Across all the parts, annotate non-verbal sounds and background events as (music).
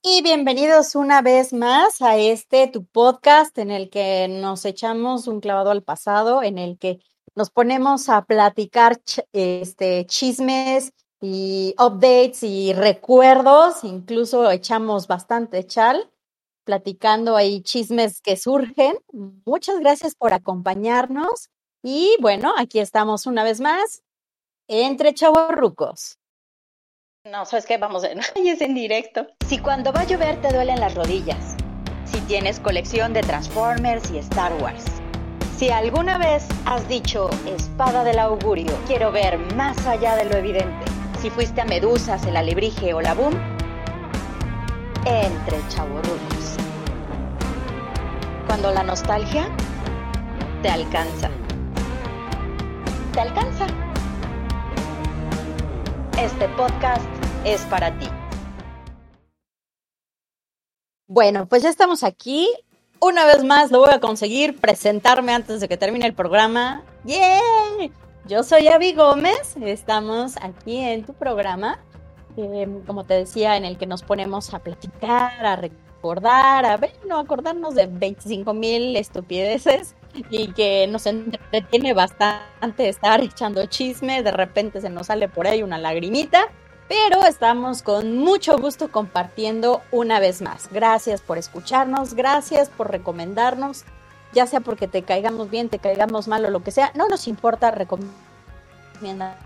Y bienvenidos una vez más a este tu podcast en el que nos echamos un clavado al pasado, en el que nos ponemos a platicar este, chismes y updates y recuerdos, incluso echamos bastante chal, platicando ahí chismes que surgen. Muchas gracias por acompañarnos y bueno, aquí estamos una vez más entre chavorrucos. No, ¿sabes qué? Vamos, a... (laughs) es en directo. Si cuando va a llover te duelen las rodillas. Si tienes colección de Transformers y Star Wars. Si alguna vez has dicho espada del augurio, quiero ver más allá de lo evidente. Si fuiste a Medusas, el alebrije o la boom, entre chavorrucos. Cuando la nostalgia te alcanza. Te alcanza. Este podcast es para ti. Bueno, pues ya estamos aquí. Una vez más lo voy a conseguir presentarme antes de que termine el programa. ¡Yeah! Yo soy Avi Gómez. Estamos aquí en tu programa. Em, como te decía, en el que nos ponemos a platicar, a recordar, a ver, no acordarnos de 25 mil estupideces y que nos entretiene bastante estar echando chisme, de repente se nos sale por ahí una lagrimita, pero estamos con mucho gusto compartiendo una vez más. Gracias por escucharnos, gracias por recomendarnos, ya sea porque te caigamos bien, te caigamos mal o lo que sea, no nos importa, recomiéndanos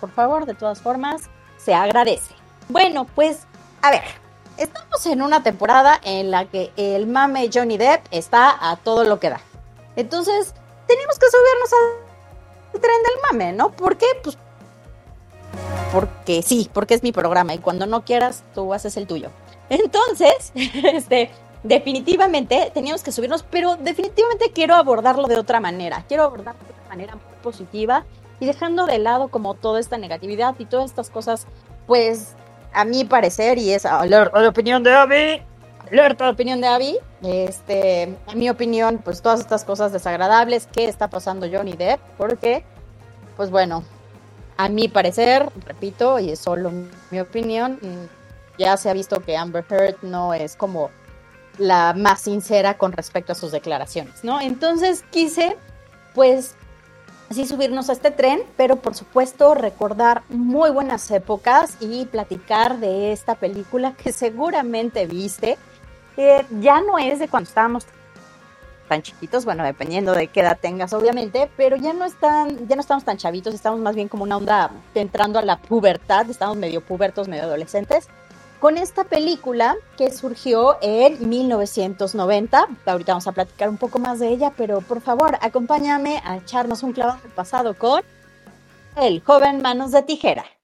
por favor, de todas formas, se agradece. Bueno, pues, a ver, estamos en una temporada en la que el mame Johnny Depp está a todo lo que da. Entonces, tenemos que subirnos al tren del mame, ¿no? ¿Por qué? Pues porque sí, porque es mi programa y cuando no quieras, tú haces el tuyo. Entonces, (laughs) este, definitivamente teníamos que subirnos, pero definitivamente quiero abordarlo de otra manera. Quiero abordarlo de una manera muy positiva y dejando de lado como toda esta negatividad y todas estas cosas, pues a mi parecer, y es la, la opinión de Abby, alerta la opinión de Abby, este, en mi opinión, pues todas estas cosas desagradables que está pasando Johnny Depp, porque, pues bueno, a mi parecer, repito, y es solo mi opinión, mm, ya se ha visto que Amber Heard no es como la más sincera con respecto a sus declaraciones, ¿no? Entonces quise, pues, así subirnos a este tren, pero por supuesto recordar muy buenas épocas y platicar de esta película que seguramente viste ya no es de cuando estábamos tan chiquitos, bueno, dependiendo de qué edad tengas, obviamente, pero ya no están, ya no estamos tan chavitos, estamos más bien como una onda entrando a la pubertad, estamos medio pubertos, medio adolescentes, con esta película que surgió en 1990. Ahorita vamos a platicar un poco más de ella, pero por favor, acompáñame a echarnos un clavado del pasado con El joven manos de tijera.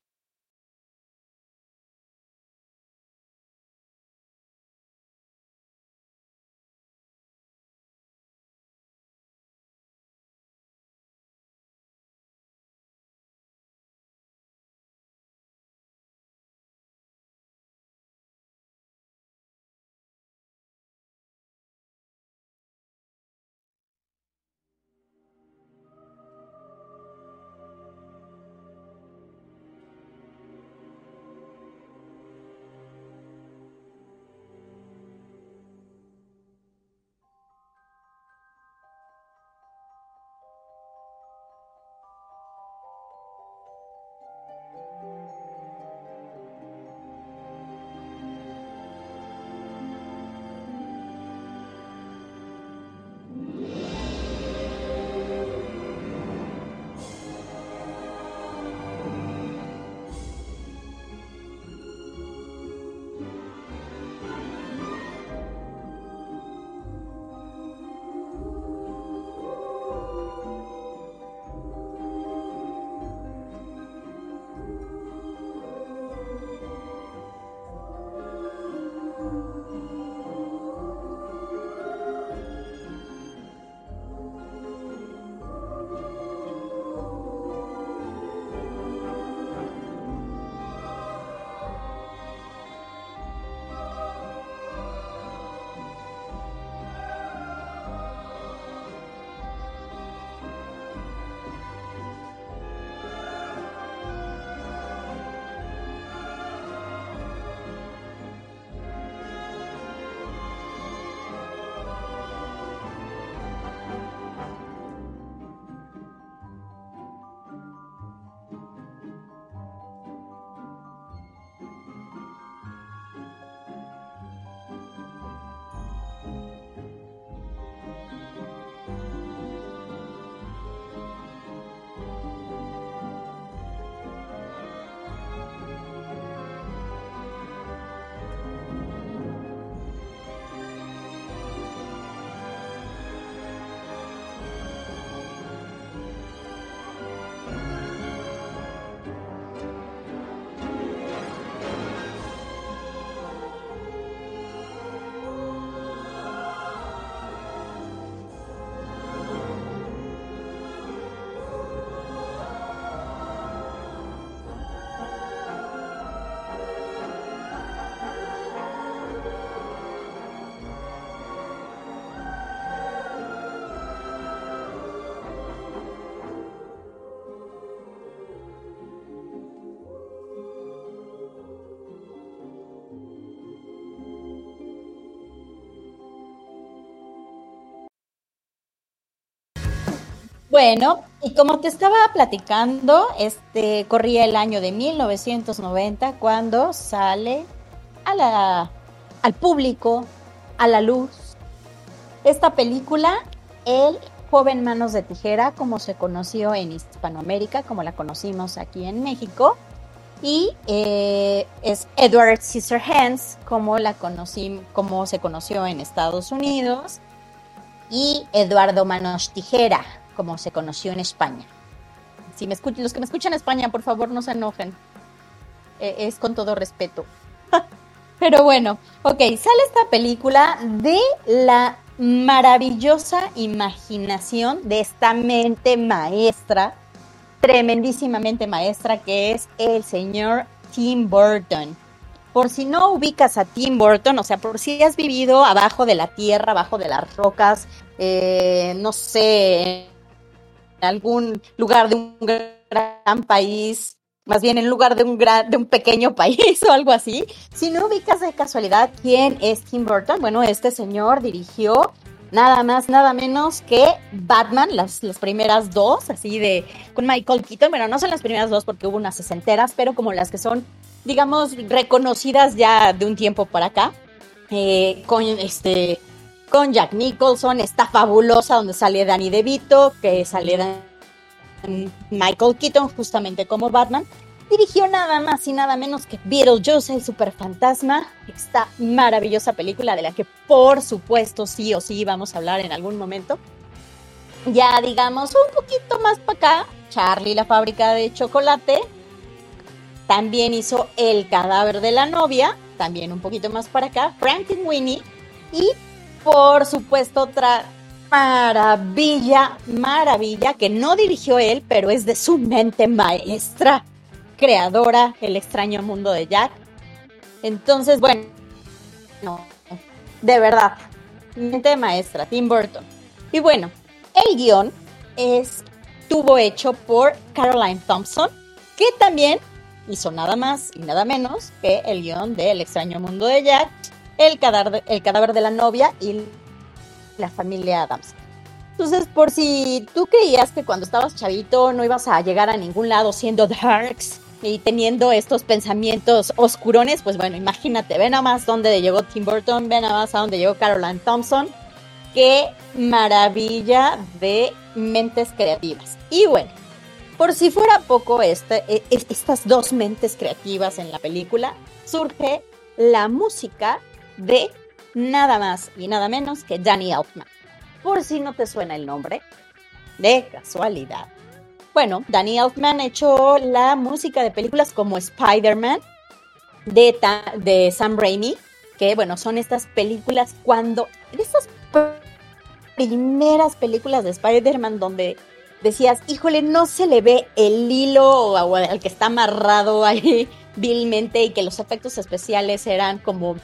Bueno, y como te estaba platicando, este corría el año de 1990 cuando sale a la, al público, a la luz, esta película, El joven Manos de Tijera, como se conoció en Hispanoamérica, como la conocimos aquí en México, y eh, es Edward Scissorhands, como la conocí, como se conoció en Estados Unidos, y Eduardo Manos Tijera, como se conoció en España. Si me escuchan, los que me escuchan en España, por favor, no se enojen. Eh, es con todo respeto. (laughs) Pero bueno, ok, sale esta película de la maravillosa imaginación de esta mente maestra, tremendísimamente maestra, que es el señor Tim Burton. Por si no ubicas a Tim Burton, o sea, por si has vivido abajo de la tierra, abajo de las rocas, eh, no sé, algún lugar de un gran país, más bien en lugar de un, gran, de un pequeño (laughs) país o algo así. Si no ubicas de casualidad quién es Tim Burton, bueno, este señor dirigió nada más, nada menos que Batman, las, las primeras dos, así de con Michael Keaton. Bueno, no son las primeras dos porque hubo unas sesenteras, pero como las que son digamos, reconocidas ya de un tiempo para acá. Eh, con este con Jack Nicholson, está fabulosa donde sale Danny DeVito, que sale Michael Keaton justamente como Batman. Dirigió nada más y nada menos que Beetlejuice, el superfantasma. Esta maravillosa película de la que por supuesto sí o sí vamos a hablar en algún momento. Ya digamos un poquito más para acá, Charlie la fábrica de chocolate, también hizo El cadáver de la novia, también un poquito más para acá, Winnie Y por supuesto otra maravilla, maravilla, que no dirigió él, pero es de su mente maestra, creadora, El extraño mundo de Jack. Entonces, bueno, no, de verdad, mente maestra, Tim Burton. Y bueno, el guion estuvo hecho por Caroline Thompson, que también hizo nada más y nada menos que el guion de El extraño mundo de Jack, el cadáver, el cadáver de la novia y la familia Adams. Entonces, por si tú creías que cuando estabas chavito no ibas a llegar a ningún lado siendo darks y teniendo estos pensamientos oscurones, pues bueno, imagínate, ven a más dónde llegó Tim Burton, ven a más a dónde llegó Caroline Thompson. Qué maravilla de mentes creativas. Y bueno, por si fuera poco este, e, estas dos mentes creativas en la película, surge la música de nada más y nada menos que Danny Elfman. Por si no te suena el nombre, de casualidad. Bueno, Danny Elfman hecho la música de películas como Spider-Man, de, de Sam Raimi, que bueno, son estas películas cuando, estas primeras películas de Spider-Man donde decías, híjole, no se le ve el hilo al que está amarrado ahí (laughs) vilmente y que los efectos especiales eran como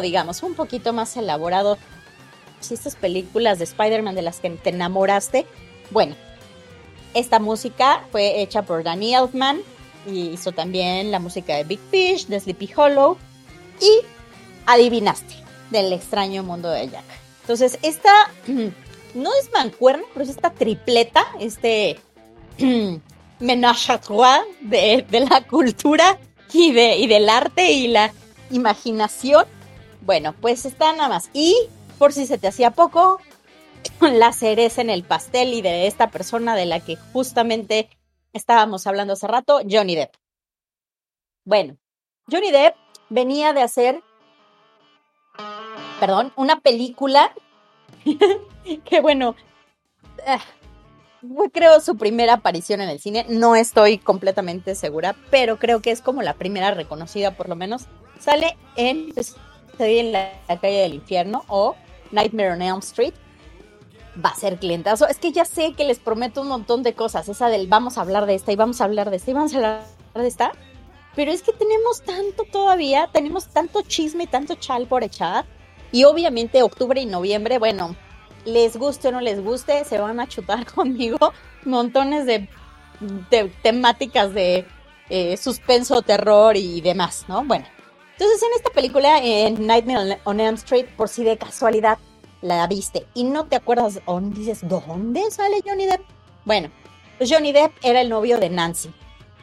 digamos, un poquito más elaborados. Si estas películas de Spider-Man de las que te enamoraste, bueno, esta música fue hecha por Danny Elfman y hizo también la música de Big Fish, de Sleepy Hollow y adivinaste del extraño mundo de Jack. Entonces, esta (clears throat) no es mancuerna, pero es esta tripleta, este (clears throat) menage à trois de, la cultura y, de, y del arte y la imaginación. Bueno, pues está nada más. Y por si se te hacía poco, (laughs) la cereza en el pastel y de esta persona de la que justamente estábamos hablando hace rato, Johnny Depp. Bueno, Johnny Depp venía de hacer, perdón, una película (laughs) que bueno, eh, creo su primera aparición en el cine, no estoy completamente segura, pero creo que es como la primera reconocida por lo menos. Sale en, pues, en la, calle del infierno o Nightmare on Elm Street. Va a ser clientazo. Es que ya sé que les prometo un montón de cosas. Esa del vamos a hablar de esta y vamos a hablar de esta y vamos a hablar de esta. Pero es que tenemos tanto todavía, tenemos tanto chisme tanto chal por echar. Y obviamente octubre y noviembre, bueno, les guste o no les guste, se van a chutar (laughs) conmigo montones de, temáticas de eh, suspenso, terror y demás, ¿no? Bueno, entonces en esta película, en Nightmare on Elm Street, por si de casualidad la viste y no te acuerdas dices, ¿dónde sale Johnny Depp? Bueno, pues Johnny Depp era el novio de Nancy.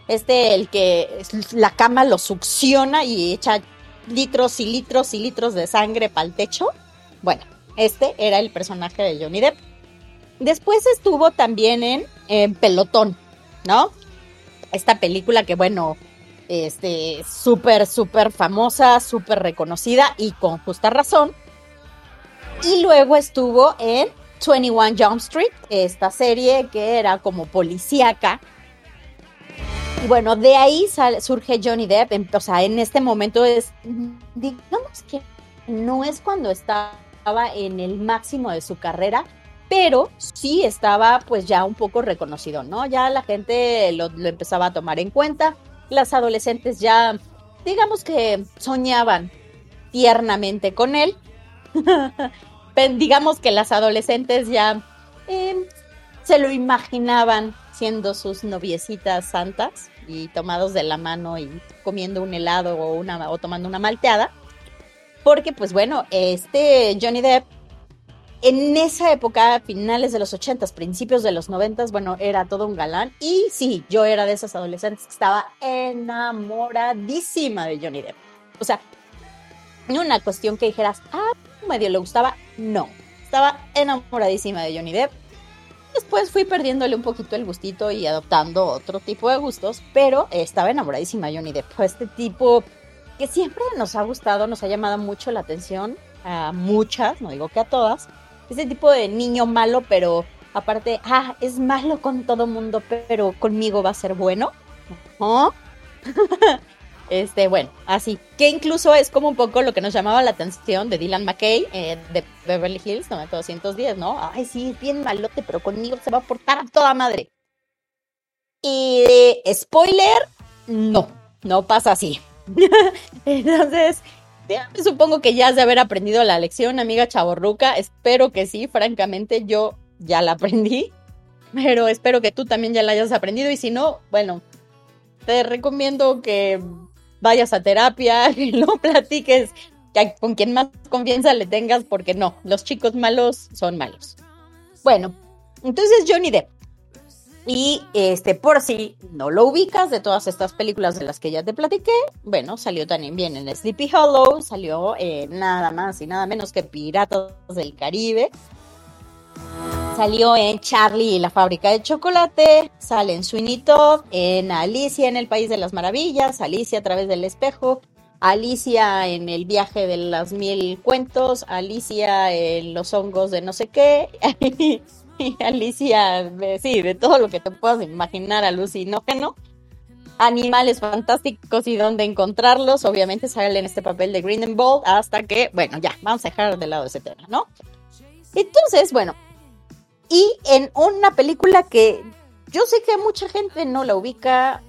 Este, el que la cama lo succiona y echa litros y litros y litros de sangre para el techo. Bueno, este era el personaje de Johnny Depp. Después estuvo también en Pelotón, ¿no? Esta película que, bueno, este, súper, súper famosa, súper reconocida y con justa razón. Y luego estuvo en 21 Jump Street, esta serie que era como policíaca. Y bueno, de ahí surge Johnny Depp. o sea, en este momento es, digamos que no es cuando estaba en el máximo de su carrera, pero sí estaba pues ya un poco reconocido, ¿no? Ya la gente lo empezaba a tomar en cuenta. Las adolescentes ya, digamos que soñaban tiernamente con él. (laughs) digamos que las adolescentes ya em, se lo imaginaban siendo sus noviecitas santas y tomados de la mano y comiendo un helado o, una, o tomando una malteada. Porque, pues bueno, este Johnny Depp en esa época, finales de los 80 principios de los 90 bueno, era todo un galán. Y sí, yo era de esas adolescentes que estaba enamoradísima de Johnny Depp. O sea, una cuestión que dijeras, ah, medio le gustaba, no. Estaba enamoradísima de Johnny Depp. Después fui perdiéndole un poquito el gustito y adoptando otro tipo de gustos, pero estaba enamoradísima de Johnny Depp. Este tipo que siempre nos ha gustado, nos ha llamado mucho la atención a muchas, no digo que a todas. Ese tipo de niño malo, pero aparte, ah, es malo con todo mundo, pero conmigo va a ser bueno. (laughs) Este, bueno, así. Que incluso es como un poco lo que nos llamaba la atención de Dylan McKay eh, de Beverly Hills 90210, ¿no? Ay, sí, bien malote, pero conmigo se va a portar a toda madre. Y de spoiler, no, no pasa así. (laughs) Entonces, supongo que ya has de haber aprendido la lección, amiga chaborruca. Espero que sí, francamente, yo ya la aprendí. Pero espero que tú también ya la hayas aprendido. Y si no, bueno, te recomiendo que vayas a terapia, (laughs) que no platiques con quien más confianza le tengas, porque no, los chicos malos son malos. Bueno, entonces Johnny Depp. Y este, por si no lo ubicas de todas estas películas de las que ya te platiqué, bueno, salió también bien en Sleepy Hollow, salió nada más y nada menos que Piratas del Caribe, Salió en Charlie y la fábrica de chocolate, sale en Sweeney Todd, en Alicia en el País de las Maravillas, Alicia a través del espejo, Alicia en el viaje de las mil cuentos, Alicia en los hongos de no sé qué, (laughs) (laughs) Alicia, sí, de todo lo que te puedas imaginar alucinógeno. Animales fantásticos y dónde encontrarlos, obviamente sale en este papel de Bold hasta que, bueno, ya, vamos a dejar de lado ese tema, ¿no? Entonces, bueno, y en una película que yo sé que mucha gente no la ubica,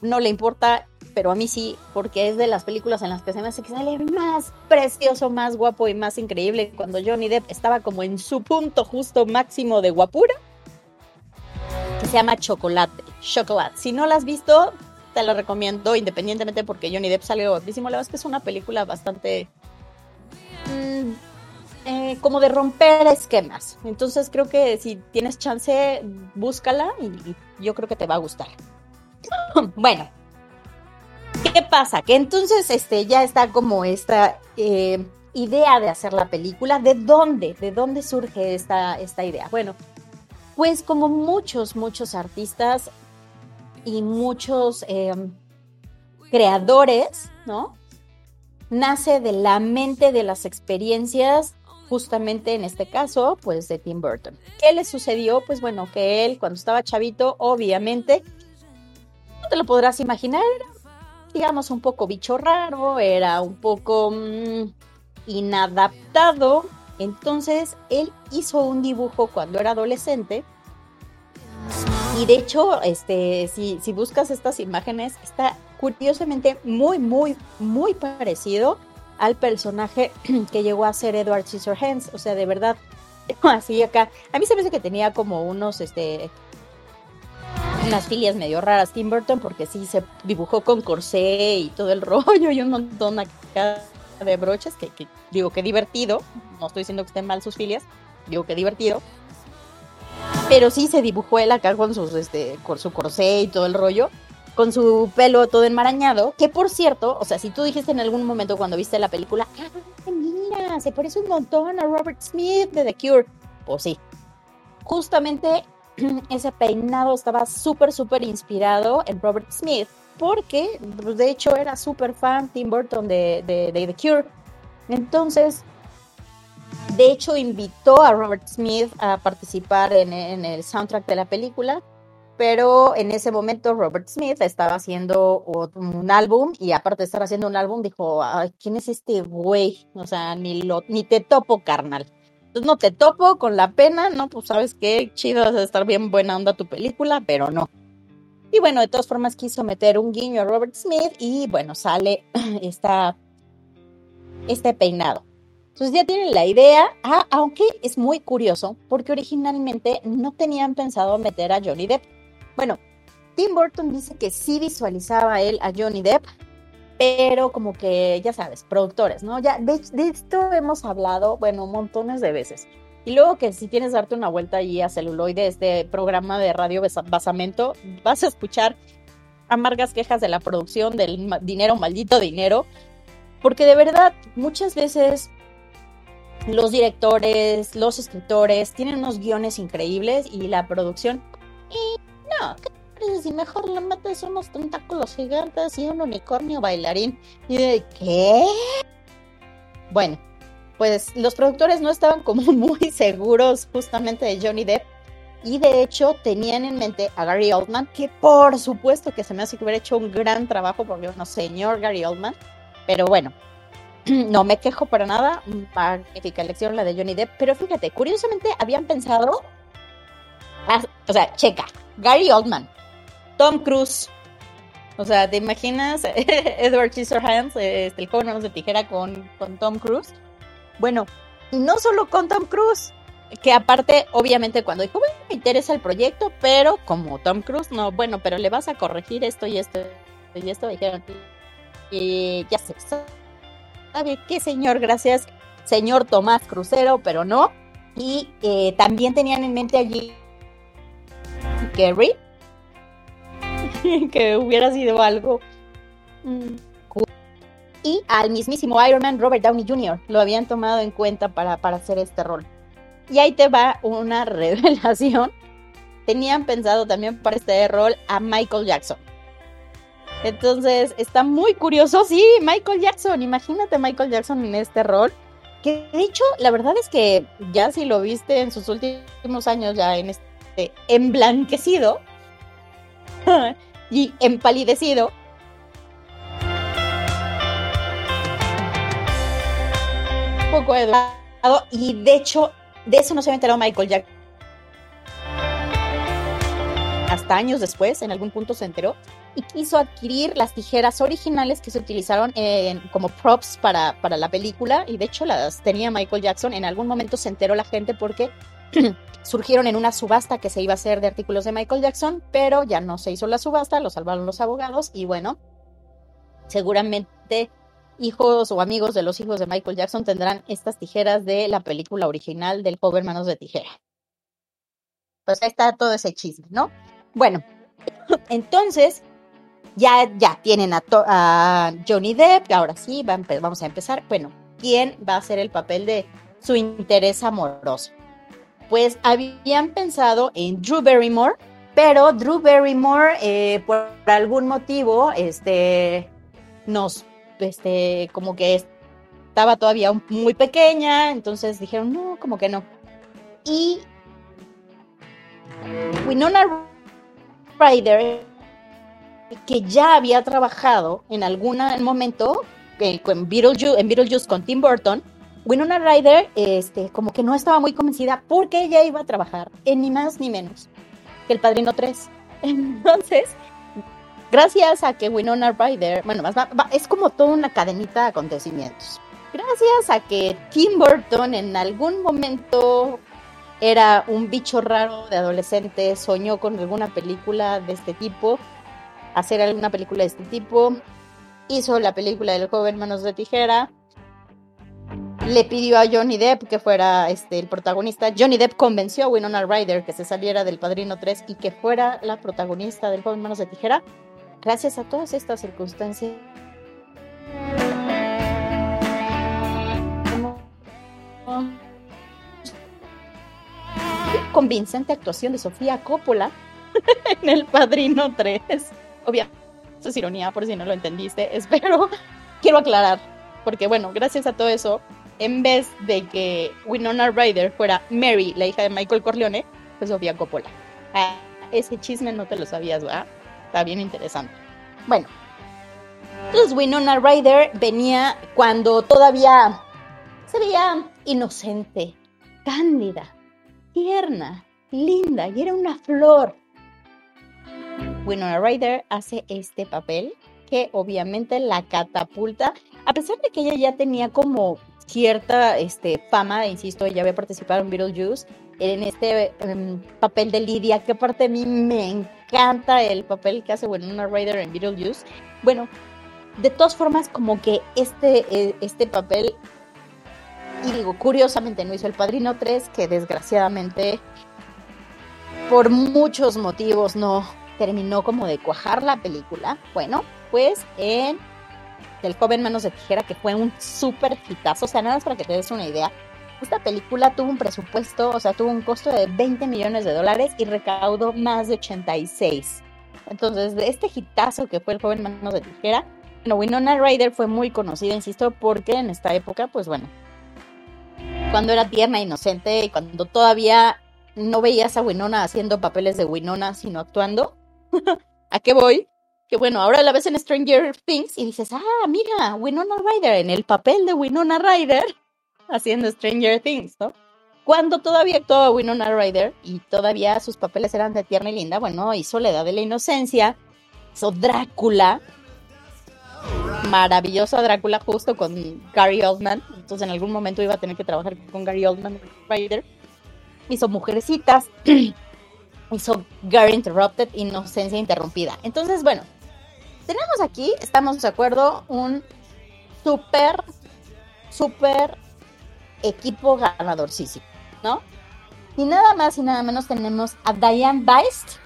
no le importa, pero a mí sí, porque es de las películas en las que se me hace que sale más precioso, más guapo y más increíble cuando Johnny Depp estaba como en su punto justo máximo de guapura, que se llama Chocolate, Chocolate. Si no la has visto, te la recomiendo independientemente porque Johnny Depp salió guapísimo. La verdad es que es una película bastante... Mm, eh, como de romper esquemas. Entonces creo que si tienes chance, búscala y, yo creo que te va a gustar. (laughs) bueno, ¿qué pasa? Que entonces este, ya está como esta eh, idea de hacer la película. ¿De dónde? ¿De dónde surge esta, esta idea? Bueno, pues como muchos, muchos artistas y muchos em, creadores, ¿no? Nace de la mente de las experiencias justamente en este caso, pues de Tim Burton. ¿Qué le sucedió? Pues bueno, que él cuando estaba chavito, obviamente, no te lo podrás imaginar, digamos, un poco bicho raro, era un poco mm, inadaptado. Entonces, él hizo un dibujo cuando era adolescente. Y de hecho, este, si, si buscas estas imágenes, está curiosamente muy, muy, muy parecido al personaje (clears throat) que llegó a ser Edward Scissorhands. O sea, de verdad, (laughs) así acá. A mí se me hace que tenía como unos, este, unas filias medio raras Tim Burton, porque sí se dibujó con corsé y todo el (laughs) rollo y un montón acá de broches, que, digo que divertido. no estoy diciendo que estén mal sus filias, digo que divertido. Pero sí se dibujó él acá con, sus, este, con su corsé y todo el rollo, con su pelo todo enmarañado, que por cierto, o sea, si tú dijiste en algún momento cuando viste la película, ¡ah, mira, se parece un montón a Robert Smith de The Cure! Pues sí, justamente (clears throat) ese peinado estaba súper, súper inspirado en Robert Smith, porque pues, de hecho era súper fan Tim Burton de, The Cure. Entonces, de hecho, invitó a Robert Smith a participar en, el soundtrack de la película, pero en ese momento Robert Smith estaba haciendo un álbum y aparte de estar haciendo un álbum, dijo, ¿quién es este güey? O sea, ni te topo, carnal. Entonces no te topo con la pena, no, pues sabes qué, chido, estar bien buena onda tu película, pero no. Y bueno, de todas formas quiso meter un guiño a Robert Smith y bueno, sale (clears throat) esta, este peinado. Entonces ya tienen la idea, ah, aunque es muy curioso, porque originalmente no tenían pensado meter a Johnny Depp. Bueno, Tim Burton dice que sí visualizaba él a Johnny Depp, pero como que, ya sabes, productores, ¿no? Ya, de, esto hemos hablado, bueno, montones de veces. Y luego que si tienes darte una vuelta allí a celuloide, este programa de radio basamento, vas a escuchar amargas quejas de la producción, del dinero, maldito dinero, porque de verdad muchas veces los directores, los escritores tienen unos guiones increíbles y la producción, y no, y mejor le metes unos tentáculos gigantes y un unicornio bailarín. Y de ¿qué? Bueno, pues los productores no estaban como (laughs) muy seguros justamente de Johnny Depp. Y de hecho tenían en mente a Gary Oldman, que por supuesto que se me hace que hubiera hecho un gran trabajo, porque no señor Gary Oldman. Pero bueno, (clears throat) no me quejo para nada. Magnífica elección la de Johnny Depp. Pero fíjate, curiosamente habían pensado. Ah, o sea, checa. Gary Oldman, Tom Cruise. O sea, ¿te imaginas (laughs) Edward Scissorhands, este, el joven de tijera con, con Tom Cruise? Bueno, y no solo con Tom Cruise, que aparte, obviamente, cuando dijo, bueno, me interesa el proyecto, pero como Tom Cruise, no, bueno, pero le vas a corregir esto y esto y esto, dijeron, y ya sé, ¿sabe qué, señor? Gracias, señor Tomás Crucero, pero no. Y eh, también tenían en mente allí Gary, (laughs) que hubiera sido algo. Mm, y al mismísimo Iron Man Robert Downey Jr. lo habían tomado en cuenta para, para hacer este rol. Y ahí te va una (laughs) revelación. Tenían pensado también para este rol a Michael Jackson. Entonces está muy curioso. Sí, Michael Jackson. Imagínate Michael Jackson en este rol. Que de hecho, la verdad es que ya si lo viste en sus últimos años, ya en este emblanquecido, (laughs) y empalidecido. Un poco educado y de hecho de eso no se había enterado Michael Jack Hasta años después, en algún punto se enteró y quiso adquirir las tijeras originales que se utilizaron como props para, para la película y de hecho las tenía Michael Jackson. En algún momento se enteró la gente porque (clears throat) surgieron en una subasta que se iba a hacer de artículos de Michael Jackson, pero ya no se hizo la subasta, lo salvaron los abogados y bueno, seguramente hijos o amigos de los hijos de Michael Jackson tendrán estas tijeras de la película original del joven Manos de Tijera. Pues ahí está todo ese chisme, ¿no? Bueno, (laughs) entonces ya, ya tienen a, Johnny Depp, ahora sí, vamos a empezar. Bueno, ¿quién va a ser el papel de su interés amoroso? Pues habían pensado en Drew Barrymore, pero Drew Barrymore, eh, por algún motivo, este, nos, este, como que estaba todavía muy pequeña, entonces dijeron, no, como que no. Y Winona Ryder, que ya había trabajado en algún momento eh, en Beetlejuice con Tim Burton, Winona Ryder, este, como que no estaba muy convencida porque ella iba a trabajar en ni más ni menos que El Padrino 3. (laughs) Entonces, gracias a que Winona Ryder, bueno, más es como toda una cadenita de acontecimientos. Gracias a que Tim Burton en algún momento era un bicho raro de adolescente, soñó con alguna película de este tipo, hacer alguna película de este tipo, hizo la película del joven Manos de Tijera, le pidió a Johnny Depp que fuera este, el protagonista. Johnny Depp convenció a Winona Ryder que se saliera del Padrino 3 y que fuera la protagonista del joven Manos de Tijera. Gracias a todas estas circunstancias. Convincente actuación de Sofía Coppola (laughs) en El Padrino 3. Obviamente, eso es ironía por si no lo entendiste. (laughs) Espero, quiero aclarar, porque bueno, gracias a todo eso, en vez de que Winona Ryder fuera Mary, la hija de Michael Corleone, pues Sofía Coppola. Ah, ese chisme no te lo sabías, ¿verdad? Está bien interesante. Bueno, entonces Winona Ryder venía cuando todavía se veía inocente, cándida, tierna, linda y era una flor. Winona Ryder hace este papel que obviamente la catapulta, a pesar de que ella ya tenía como cierta este, fama, insisto, ella había participado en Beetlejuice, en este em, papel de Lidia, que aparte de mí me encanta el papel que hace Winona Ryder en Beetlejuice. Bueno, de todas formas, como que este, eh, este papel, y digo, curiosamente no hizo El Padrino 3, que desgraciadamente, por muchos motivos, no terminó como de cuajar la película. Bueno, pues en El joven manos de tijera, que fue un súper hitazo, o sea, nada más para que te des una idea. Esta película tuvo un presupuesto, o sea, tuvo un costo de 20 millones de dólares y recaudó más de 86. Entonces, de este hitazo que fue El joven manos de tijera, bueno, Winona Ryder fue muy conocida, insisto, porque en esta época, pues bueno, cuando era tierna, inocente y cuando todavía no veías a Winona haciendo papeles de Winona, sino actuando, (laughs) ¿a qué voy? Que bueno, ahora la ves en Stranger Things y dices, ah, mira, Winona Ryder, en el papel de Winona Ryder, haciendo Stranger Things, ¿no? Cuando todavía actuaba Winona Ryder y todavía sus papeles eran de tierna y linda, bueno, hizo La Edad de la Inocencia, hizo Drácula, maravillosa Drácula justo con Gary Oldman. Entonces en algún momento iba a tener que trabajar con Gary Oldman, Ryder. Hizo Mujercitas, (clears throat) hizo Gary Interrupted, Inocencia Interrumpida. Entonces, bueno, tenemos aquí, estamos de acuerdo, un súper, súper equipo ganadorcísimo, ¿no? Y nada más y nada menos tenemos a Diane Beist,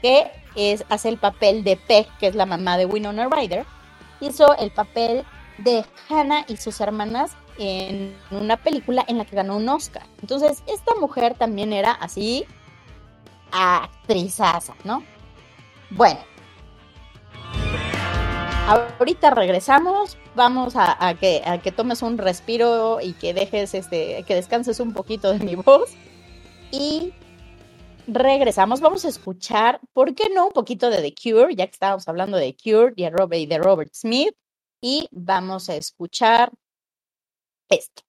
que es, hace el papel de Peg, que es la mamá de Winona Ryder hizo el papel de Hannah y sus hermanas en una película en la que ganó un Oscar. Entonces, esta mujer también era así actrizaza, ¿no? Bueno. Ahorita regresamos, vamos a, que, que tomes un respiro y que dejes este, que descanses un poquito de mi voz. Y regresamos, vamos a escuchar, ¿por qué no? Un poquito de The Cure, ya que estábamos hablando de Cure y de Robert Smith, y vamos a escuchar esto.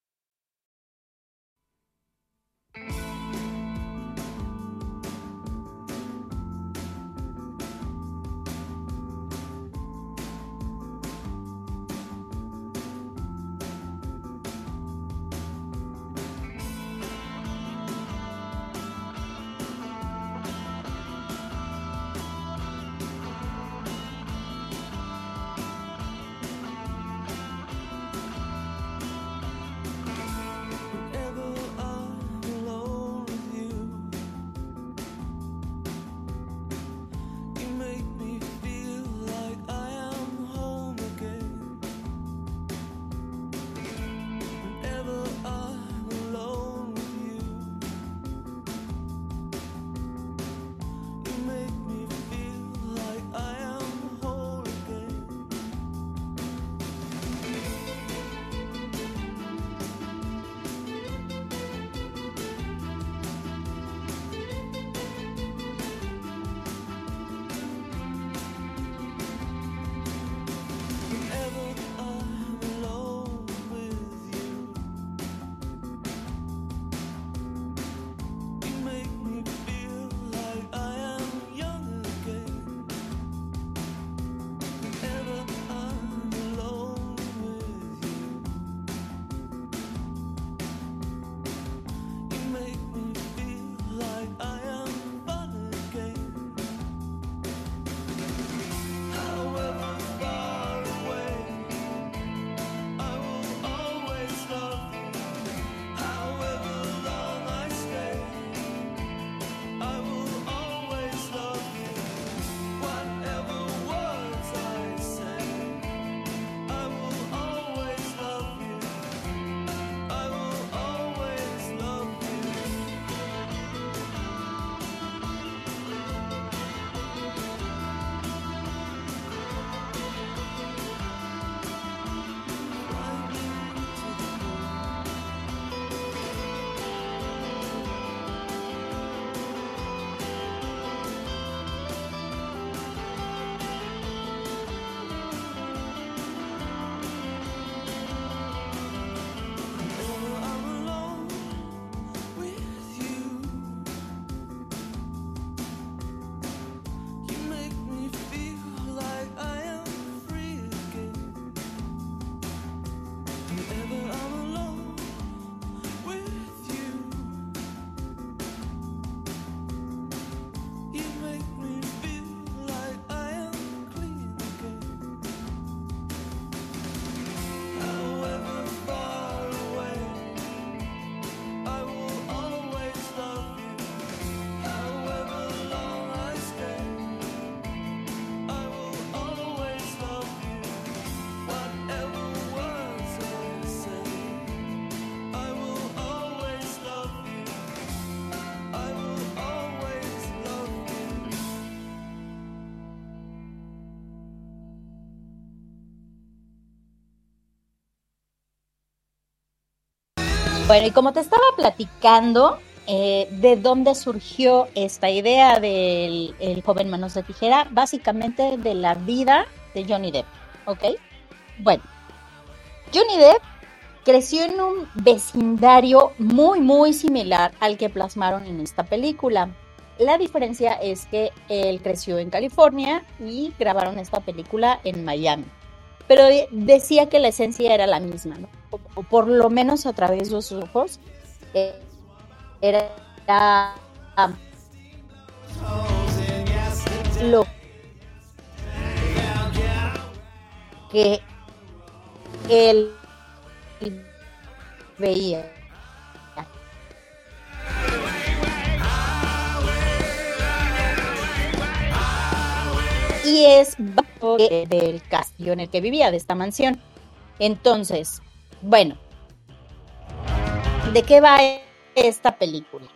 Bueno, y como te estaba platicando, eh, ¿de dónde surgió esta idea del el joven manos de tijera? Básicamente de la vida de Johnny Depp, ¿ok? Bueno, Johnny Depp creció en un vecindario muy, muy similar al que plasmaron en esta película. La diferencia es que él creció en California y grabaron esta película en Miami. Pero decía que la esencia era la misma, ¿no? O, por lo menos a través de sus ojos. Eh, era lo que él veía. Y es del castillo en el que vivía, de esta mansión. Entonces, bueno, ¿de qué va esta película?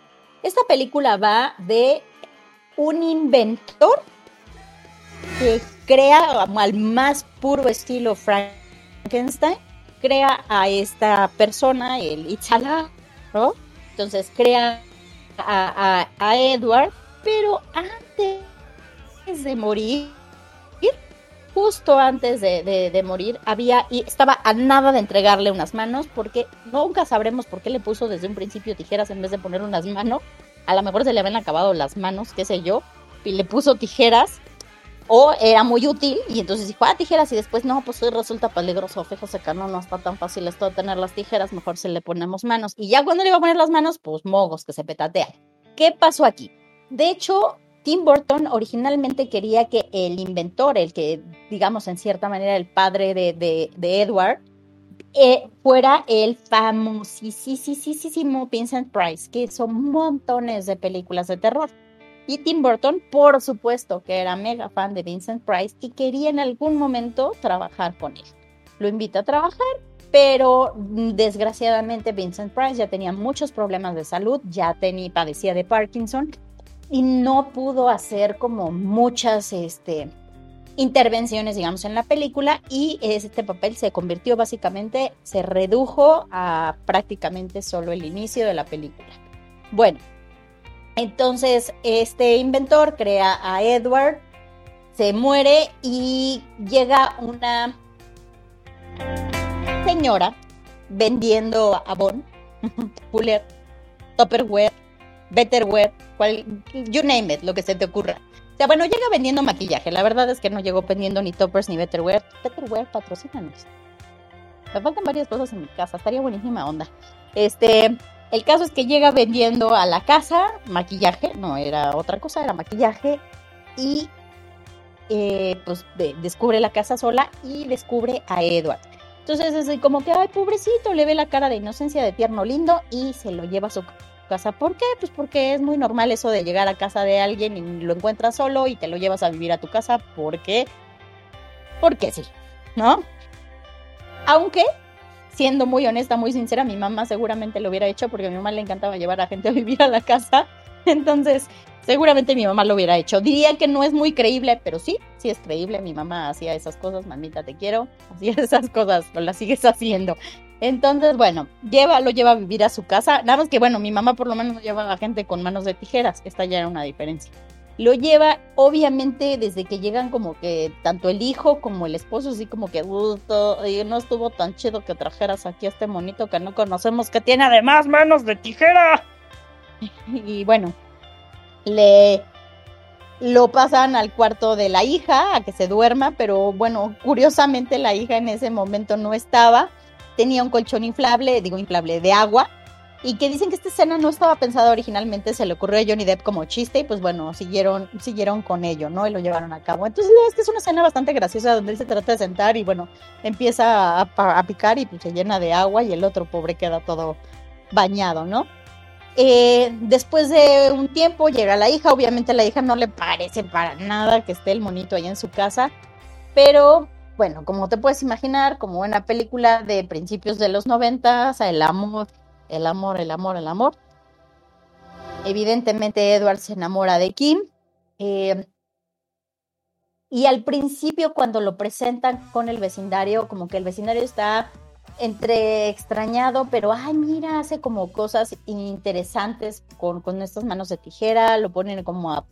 Esta película va de un inventor que crea al más puro estilo Frankenstein crea a esta persona, el Itzala, ¿no? Entonces crea a, Edward, pero antes de morir, justo antes de, morir, había y estaba a nada de entregarle unas manos, porque nunca sabremos por qué le puso desde un principio tijeras en vez de poner unas manos. A lo mejor se le habían acabado las manos, qué sé yo, y le puso tijeras o era muy útil y entonces dijo, ah, tijeras y después no, pues resulta peligroso, fíjese que no, no está tan fácil esto de tener las tijeras, mejor se le ponemos manos. Y ya cuando le iba a poner las manos, pues mogos que se petatean. ¿Qué pasó aquí? De hecho, Tim Burton originalmente quería que el inventor, el que digamos en cierta manera el padre de, de, Edward, eh, fuera el famosísimo Vincent Price, que hizo montones de películas de terror. Y Tim Burton, por supuesto, que era mega fan de Vincent Price y quería en algún momento trabajar con él. Lo invita a trabajar, pero mm, desgraciadamente Vincent Price ya tenía muchos problemas de salud, ya tenía, padecía de Parkinson y no pudo hacer como muchas este, intervenciones, digamos, en la película y este papel se convirtió básicamente, se redujo a prácticamente solo el inicio de la película. Bueno, entonces, este inventor crea a Edward, se muere y llega una señora vendiendo Avon, (laughs) Fuller, Tupperware, Betterware, cual, you name it, lo que se te ocurra. O sea, bueno, llega vendiendo maquillaje. La verdad es que no llegó vendiendo ni toppers ni Betterware. Betterware, patrocínanos. Me faltan varias cosas en mi casa. Estaría buenísima onda. Este, el caso es que llega vendiendo a la casa maquillaje, no era otra cosa, era maquillaje, y eh, pues descubre la casa sola y descubre a Edward. Entonces es como que, ay, pobrecito, le ve la cara de inocencia de tierno lindo y se lo lleva a su casa. ¿Por qué? Pues porque es muy normal eso de llegar a casa de alguien y lo encuentras solo y te lo llevas a vivir a tu casa. ¿Por qué? Porque sí, ¿no? Aunque siendo muy honesta, muy sincera, mi mamá seguramente lo hubiera hecho porque a mi mamá le encantaba llevar a gente a vivir a la casa. (laughs) Entonces, seguramente mi mamá lo hubiera hecho. Diría que no es muy creíble, pero sí, sí es creíble. Mi mamá hacía esas cosas, mamita, te quiero. (laughs) Hacía esas cosas, lo las sigues haciendo. Entonces, bueno, lleva, lo lleva a vivir a su casa. Nada más que, bueno, mi mamá por lo menos lleva a gente con manos de tijeras. Esta ya era una diferencia lo lleva, obviamente, desde que llegan como que tanto el hijo como el esposo, así como que gusto, y no estuvo tan chido que trajeras aquí a este monito que no conocemos que tiene además manos de tijera. (laughs) Y bueno, le lo pasan al cuarto de la hija a que se duerma, pero bueno, curiosamente la hija en ese momento no estaba. Tenía un colchón inflable, digo inflable, de agua, y que dicen que esta escena no estaba pensada originalmente, se le ocurrió a Johnny Depp como chiste y pues bueno, siguieron, siguieron con ello, ¿no? Y lo llevaron a cabo. Entonces es que es una escena bastante graciosa donde él se trata de sentar y bueno, empieza a, picar y pues se llena de agua y el otro pobre queda todo bañado, ¿no? Eh, después de un tiempo llega la hija, obviamente a la hija no le parece para nada que esté el monito ahí en su casa, pero bueno, como te puedes imaginar, como una película de principios de los noventas, el amor el amor, el amor, el amor. Evidentemente Edward se enamora de Kim. Eh, y al principio cuando lo presentan con el vecindario, como que el vecindario está entre extrañado, pero ay, mira, hace como cosas interesantes con, con estas manos de tijera, lo ponen como a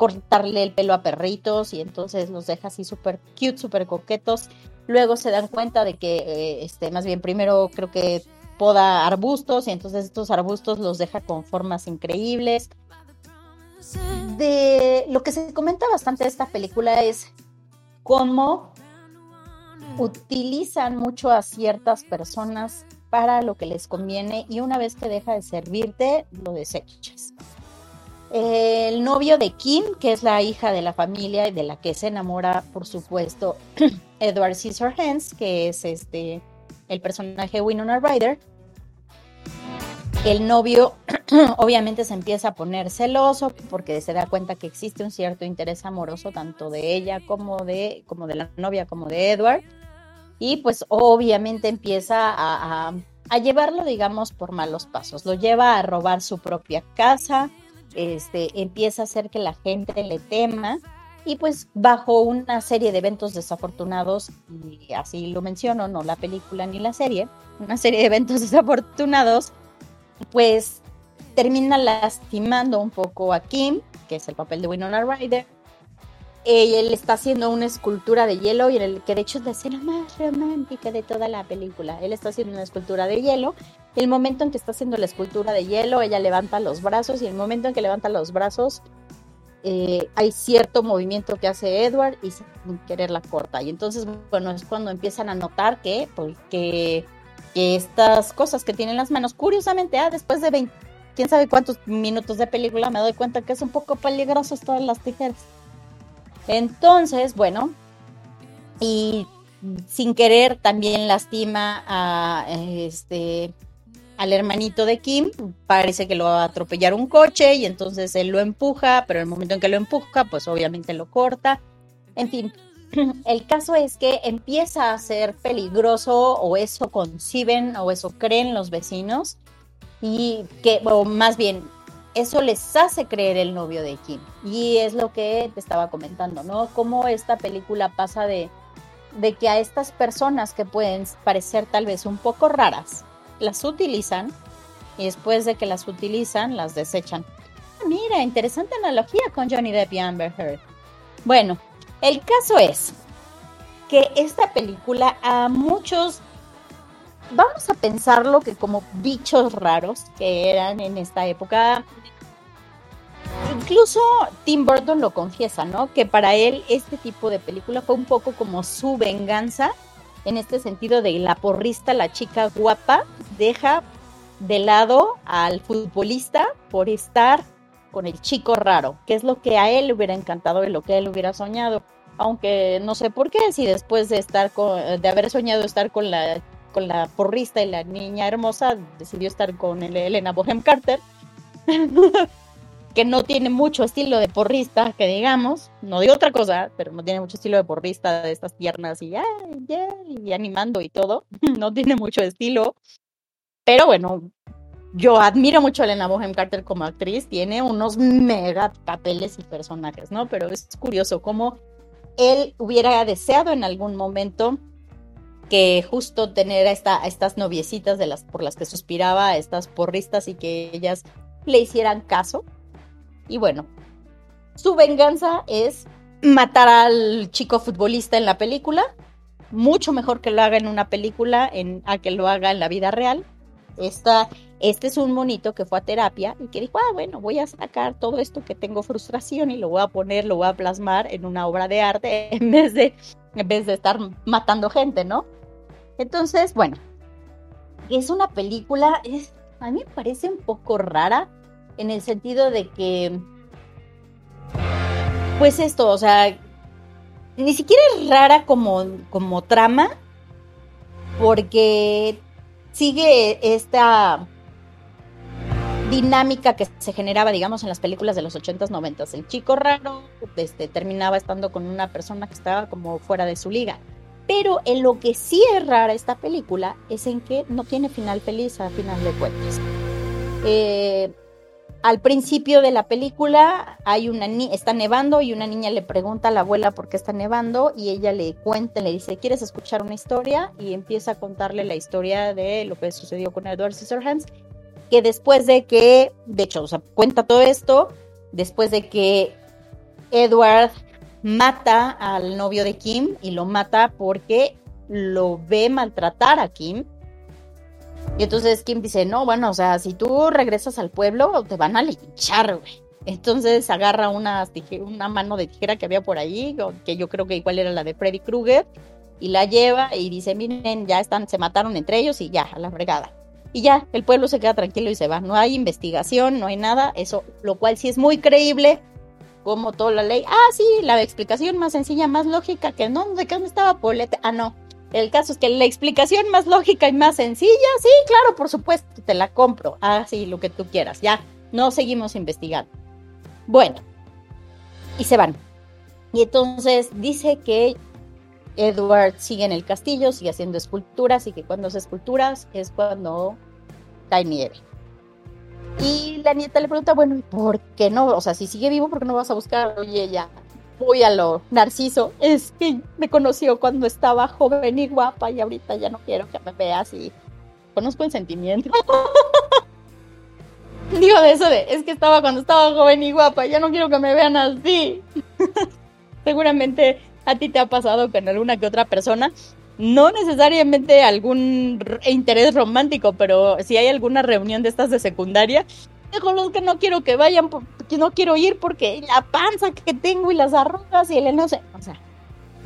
cortarle el pelo a perritos y entonces los deja así súper cute, súper coquetos. Luego se dan cuenta de que, eh, este, más bien primero creo que poda arbustos y entonces estos arbustos los deja con formas increíbles. De lo que se comenta bastante de esta película es cómo utilizan mucho a ciertas personas para lo que les conviene y una vez que deja de servirte, lo desechas. El novio de Kim, que es la hija de la familia y de la que se enamora, por supuesto, (clears throat) Edward Scissorhands, que es este el personaje Winona Ryder. El novio (clears throat) obviamente se empieza a poner celoso porque se da cuenta que existe un cierto interés amoroso tanto de ella como de, como de la novia como de Edward y pues obviamente empieza a, llevarlo, digamos, por malos pasos. Lo lleva a robar su propia casa, este, empieza a hacer que la gente le tema y pues bajo una serie de eventos desafortunados, y así lo menciono, no la película ni la serie, una serie de eventos (laughs) desafortunados, pues termina lastimando un poco a Kim, que es el papel de Winona Ryder, él está haciendo una escultura de hielo y en el que de hecho es la escena más romántica de toda la película. Él está haciendo una escultura de hielo. El momento en que está haciendo la escultura de hielo, ella levanta los brazos y el momento en que levanta los brazos, eh, hay cierto movimiento que hace Edward y sin querer la corta. Y entonces, bueno, es cuando empiezan a notar que, pues, que, estas cosas que tienen las manos, curiosamente, ah, después de 20, quién sabe cuántos minutos de película, me doy cuenta que es un poco peligroso todas las tijeras. Entonces, bueno, y sin querer también lastima a este al hermanito de Kim, parece que lo va a atropellar un coche y entonces él lo empuja, pero en el momento en que lo empuja, pues obviamente lo corta. En fin, (clears throat) el caso es que empieza a ser peligroso o eso conciben o eso creen los vecinos y que, o más bien, eso les hace creer el novio de Kim. Y es lo que te estaba comentando, ¿no? Cómo esta película pasa de, de que a estas personas que pueden parecer tal vez un poco raras, las utilizan y después de que las utilizan, las desechan. Ah, mira, interesante analogía con Johnny Depp y Amber Heard. Bueno, el caso es que esta película a muchos vamos a pensarlo que como bichos raros que eran en esta época. Incluso Tim Burton lo confiesa, ¿no? Que para él este tipo de película fue un poco como su venganza, en este sentido de la porrista, la chica guapa, deja de lado al futbolista por estar con el chico raro, que es lo que a él le hubiera encantado y lo que él hubiera soñado. Aunque no sé por qué, si después de estar de haber soñado estar con la con la porrista y la niña hermosa, decidió estar con el Elena Bohem Carter, (laughs) que no tiene mucho estilo de porrista, que digamos, no de otra cosa, pero no tiene mucho estilo de porrista de estas piernas y, y animando y todo, (laughs) no tiene mucho estilo, pero bueno, yo admiro mucho a Elena Bohem Carter como actriz, tiene unos mega papeles y personajes, ¿no? Pero es curioso cómo él hubiera deseado en algún momento que justo tener a, esta, estas noviecitas de las, por las que suspiraba, a estas porristas y que ellas le hicieran caso. Y bueno, su venganza es matar al chico futbolista en la película, mucho mejor que lo haga en una película en, a que lo haga en la vida real. Esta, este es un monito que fue a terapia y que dijo, ah, bueno, voy a sacar todo esto que tengo frustración y lo voy a poner, lo voy a plasmar en una obra de arte (laughs) en vez de, en vez de estar matando gente, ¿no? Entonces, bueno, es una película, es, a mí me parece un poco rara en el sentido de que, pues esto, o sea, ni siquiera es rara como, como trama, porque sigue esta dinámica que se generaba, digamos, en las películas de los 80s, 90s. El chico raro este, terminaba estando con una persona que estaba como fuera de su liga. Pero en lo que sí es rara esta película es en que no tiene final feliz a final de cuentas. Eh, al principio de la película hay una está nevando y una niña le pregunta a la abuela por qué está nevando y ella le cuenta, le dice, ¿quieres escuchar una historia? Y empieza a contarle la historia de lo que sucedió con Edward Scissorhands, que después de que, de hecho, o sea, cuenta todo esto, después de que Edward mata al novio de Kim y lo mata porque lo ve maltratar a Kim y entonces Kim dice, no, bueno, o sea, si tú regresas al pueblo, te van a linchar, güey. Entonces agarra una, una mano de tijera que había por ahí, que yo creo que igual era la de Freddy Krueger, y la lleva y dice, miren, ya están, se mataron entre ellos y ya, a la fregada. Y ya, el pueblo se queda tranquilo y se va. No hay investigación, no hay nada, eso, lo cual sí es muy creíble, como toda la ley. Ah, sí, la explicación más sencilla, más lógica, que no, ¿de qué me estaba Polete? Ah, no, el caso es que la explicación más lógica y más sencilla, sí, claro, por supuesto, te la compro. Ah, sí, lo que tú quieras. Ya, no seguimos investigando. Bueno, y se van. Y entonces dice que Edward sigue en el castillo, sigue haciendo esculturas y que cuando hace esculturas es cuando cae nieve. Y la nieta le pregunta, bueno, ¿y por qué no? O sea, si sigue vivo, ¿por qué no vas a buscar? Y ella, voy a lo narciso, es que me conoció cuando estaba joven y guapa y ahorita ya no quiero que me veas y conozco el sentimiento. (laughs) Digo de eso de, es que estaba cuando estaba joven y guapa, ya no quiero que me vean así. (laughs) Seguramente a ti te ha pasado con alguna que otra persona, no necesariamente algún interés romántico, pero si hay alguna reunión de estas de secundaria con los que no quiero que vayan, porque no quiero ir porque la panza que tengo y las arrugas y el no sé, o sea,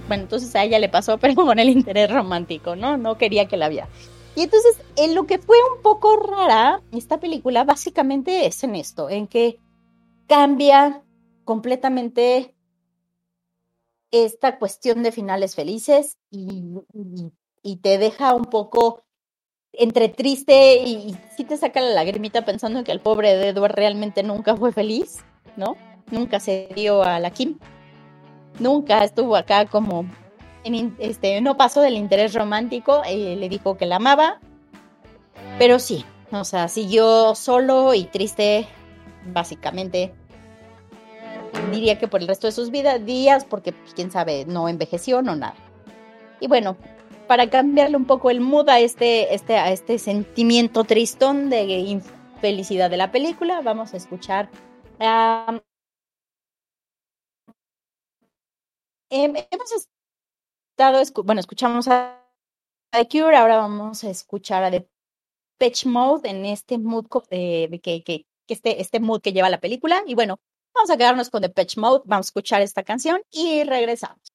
bueno, entonces a ella le pasó, (laughs) pero con el interés romántico, ¿no? No quería que la viera. Y entonces, en lo que fue un poco rara, esta película básicamente es en esto, en que cambia completamente esta cuestión de finales felices y, y te deja un poco entre triste y, sí te saca la lagrimita pensando que el pobre Edward realmente nunca fue feliz, ¿no? Nunca se dio a la Kim. Nunca estuvo acá como en, este, no pasó del interés romántico, eh, le dijo que la amaba, pero sí, o sea, siguió solo y triste, básicamente. Diría que por el resto de sus vidas, días, porque pues, quién sabe, no envejeció, no nada. Y bueno, para cambiarle un poco el mood a este, este, este sentimiento tristón de infelicidad de la película, vamos a escuchar. hemos estado, bueno, escuchamos a The Cure, ahora vamos a escuchar a The Pitch Mode en este mood que, que, que, este, este mood que lleva la película. Y bueno, vamos a quedarnos con Pitch Mode, vamos a escuchar esta canción y regresamos.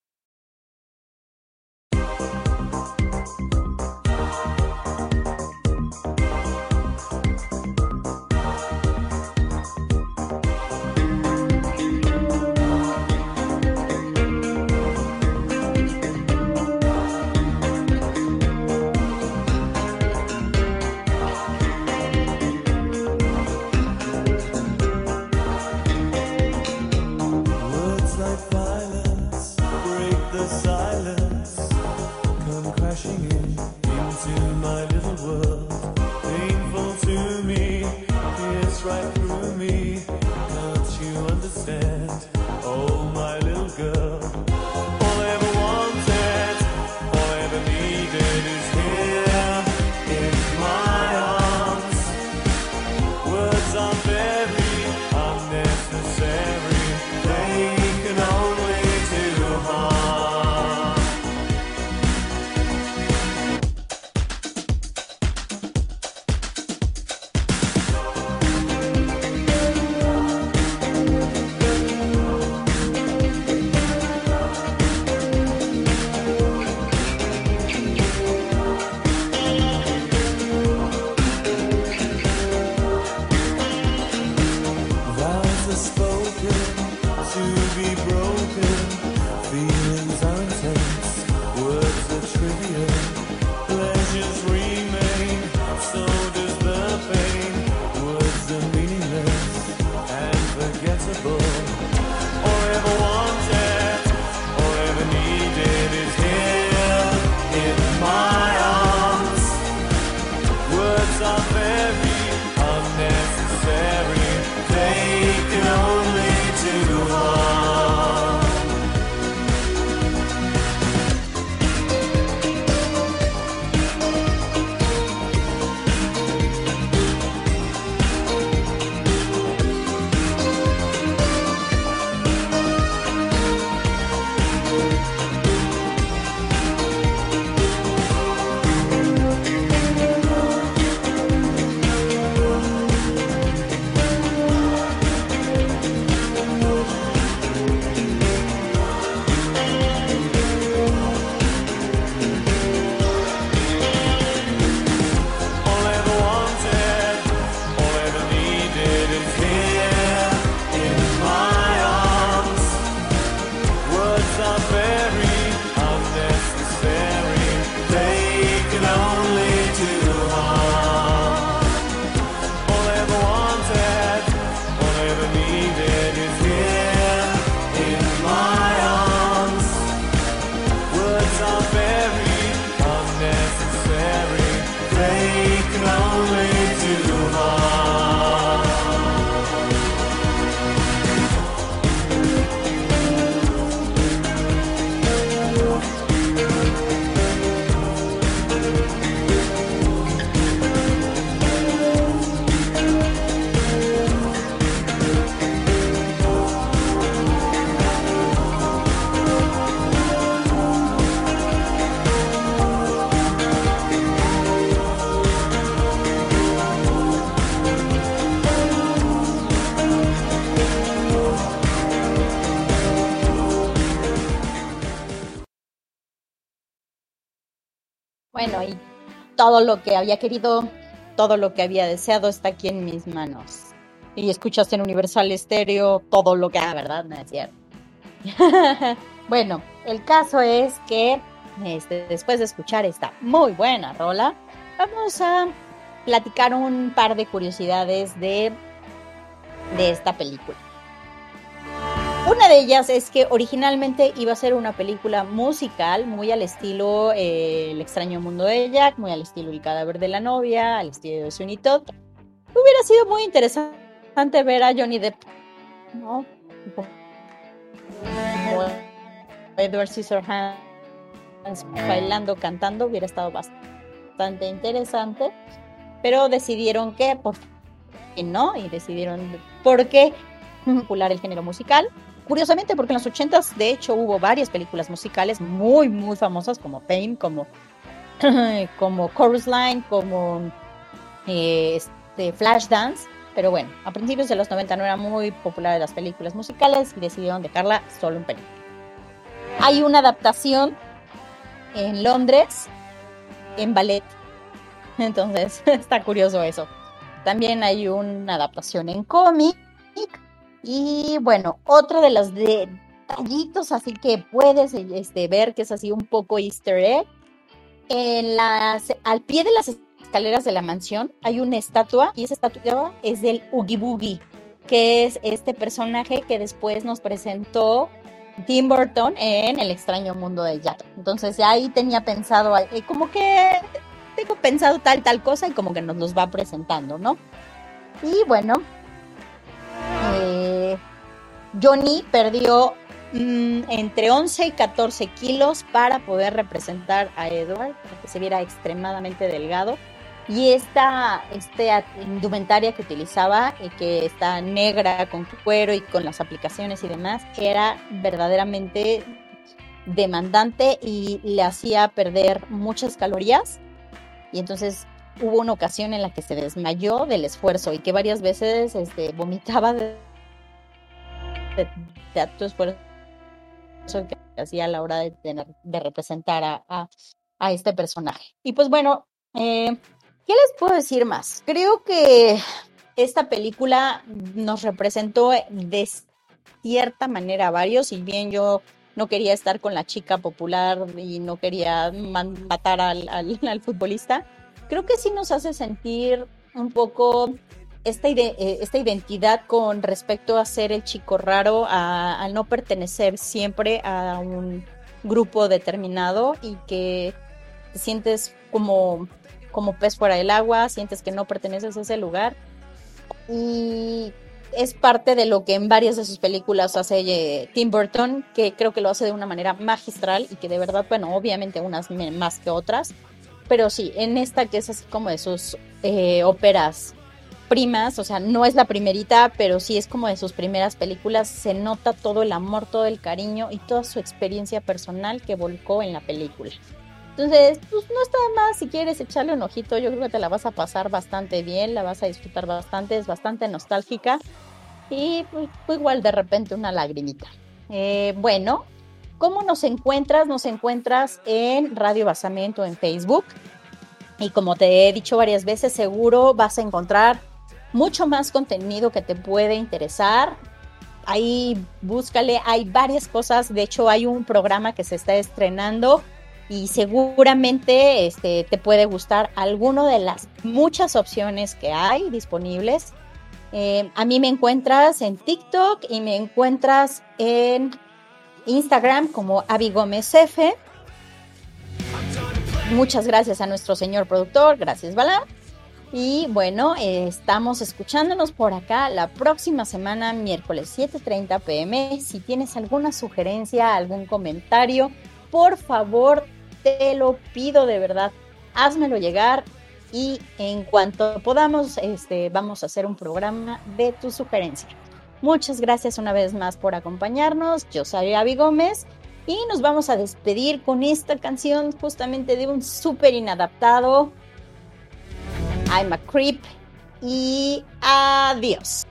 side. Lo que había querido, todo lo que había deseado está aquí en mis manos. Y escuchaste en Universal Stereo todo lo que... Ah, ¿verdad? No es cierto. (laughs) bueno, el caso es que este, después de escuchar esta muy buena rola, vamos a platicar un par de curiosidades de, de esta película. Una de ellas es que originalmente iba a ser una película musical, muy al estilo eh, El extraño mundo de Jack, muy al estilo El cadáver de la novia, al estilo de Sweeney Todd. Hubiera sido muy interesante ver a Johnny Depp, ¿no? Edward Scissorhands bailando, cantando, hubiera estado bastante interesante, pero decidieron que, por no, y decidieron por qué (laughs) popular el género musical. Curiosamente, porque en los 80s, de hecho, hubo varias películas musicales muy, muy famosas, como Fame, como, (laughs) como Chorus Line, como eh, este, Flashdance. Pero bueno, a principios de los 90 no eran muy populares las películas musicales y decidieron dejarla solo en película. Hay una adaptación en Londres en ballet. (laughs) Entonces, (laughs) está curioso eso. También hay una adaptación en cómic y bueno, otro de los detallitos así que puedes este, ver que es así un poco easter egg. En las, al pie de las escaleras de la mansión hay una estatua y esa estatua es del Oogie Boogie, que es este personaje que después nos presentó Tim Burton en El extraño mundo de Jack. Entonces ahí tenía pensado, eh, como que tengo pensado tal, tal cosa y como que nos los va presentando, ¿no? Y bueno, eh, Johnny perdió mm, entre 11 y 14 kilos para poder representar a Edward, para que se viera extremadamente delgado. Y esta, esta indumentaria que utilizaba, eh, que está negra con cuero y con las aplicaciones y demás, era verdaderamente demandante y le hacía perder muchas calorías. Y entonces hubo una ocasión en la que se desmayó del esfuerzo y que varias veces este, vomitaba de, de, esfuerzo que hacía a la hora de, tener, de representar a, a, este personaje. Y pues bueno, eh, ¿qué les puedo decir más? Creo que esta película nos representó de cierta manera a varios, y bien yo no quería estar con la chica popular y no quería matar al, al, al futbolista, creo que sí nos hace sentir un poco esta, eh, identidad con respecto a ser el chico raro, a, no pertenecer siempre a un grupo determinado y que te sientes como, como pez fuera del agua, sientes que no perteneces a ese lugar. Y es parte de lo que en varias de sus películas hace eh, Tim Burton, que creo que lo hace de una manera magistral y que de verdad, bueno, obviamente unas más que otras, pero sí, en esta que es así como de sus eh, óperas primas, o sea, no es la primerita, pero sí es como de sus primeras películas, se nota todo el amor, todo el cariño y toda su experiencia personal que volcó en la película. Entonces, pues no está más si quieres echarle un ojito, yo creo que te la vas a pasar bastante bien, la vas a disfrutar bastante, es bastante nostálgica y pues, igual de repente una lagrimita. Eh, bueno, ¿Cómo nos encuentras? Nos encuentras en Radio Basamento en Facebook. Y como te he dicho varias veces, seguro vas a encontrar mucho más contenido que te puede interesar. Ahí búscale, hay varias cosas. De hecho, hay un programa que se está estrenando y seguramente este, te puede gustar alguno de las muchas opciones que hay disponibles. Eh, a mí me encuentras en TikTok y me encuentras en Instagram como Avi F. Muchas gracias a nuestro señor productor, gracias Bala. Y bueno, estamos escuchándonos por acá la próxima semana, miércoles 7:30 pm. Si tienes alguna sugerencia, algún comentario, por favor, te lo pido de verdad, házmelo llegar y en cuanto podamos, este, vamos a hacer un programa de tu sugerencia. Muchas gracias una vez más por acompañarnos. Yo soy Avi Gómez y nos vamos a despedir con esta canción justamente de un súper inadaptado. I'm a creep y adiós.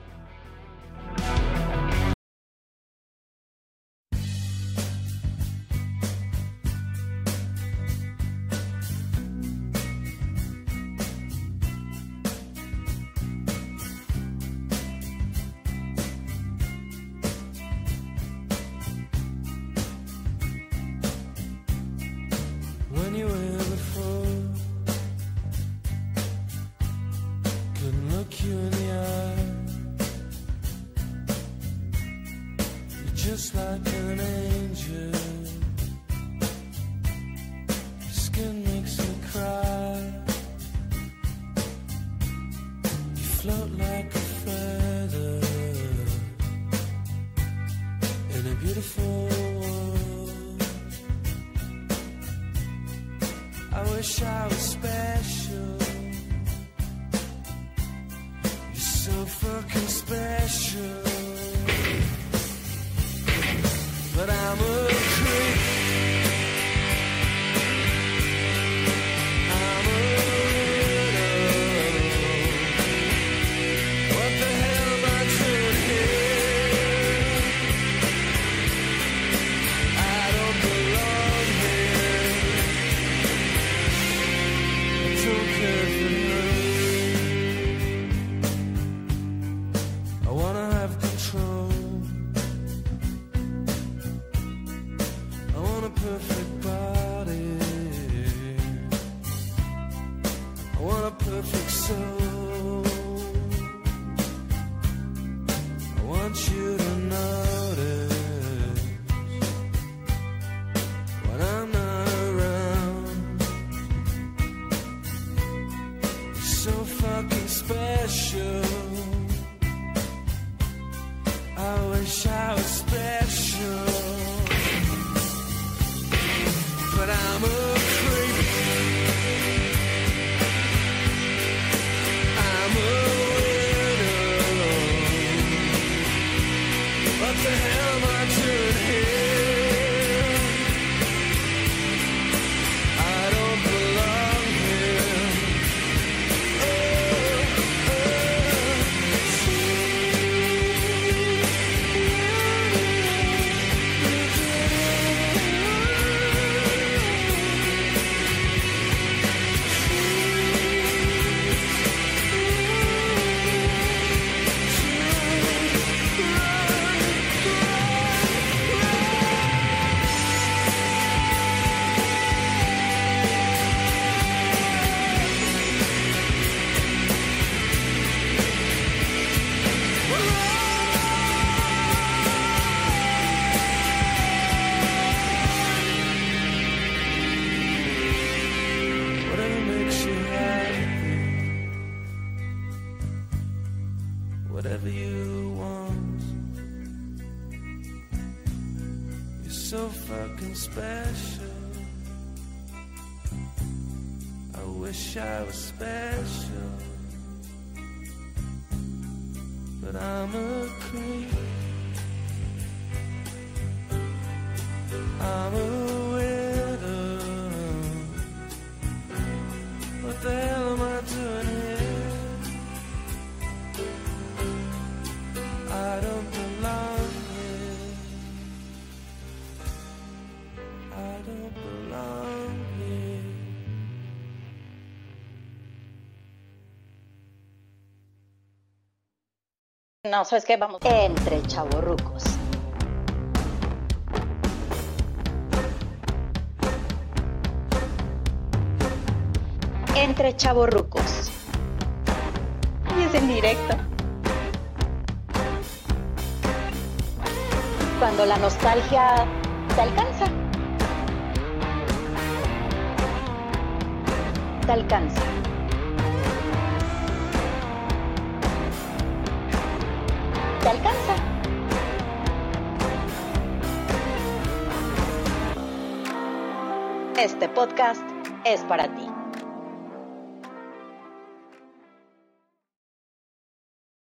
special. I wish I was special, but I'm a no, ¿sabes qué? Vamos entre chavorrucos. Entre chavorrucos. Y es en directo. Cuando la nostalgia te alcanza. Te alcanza. Este podcast es para ti.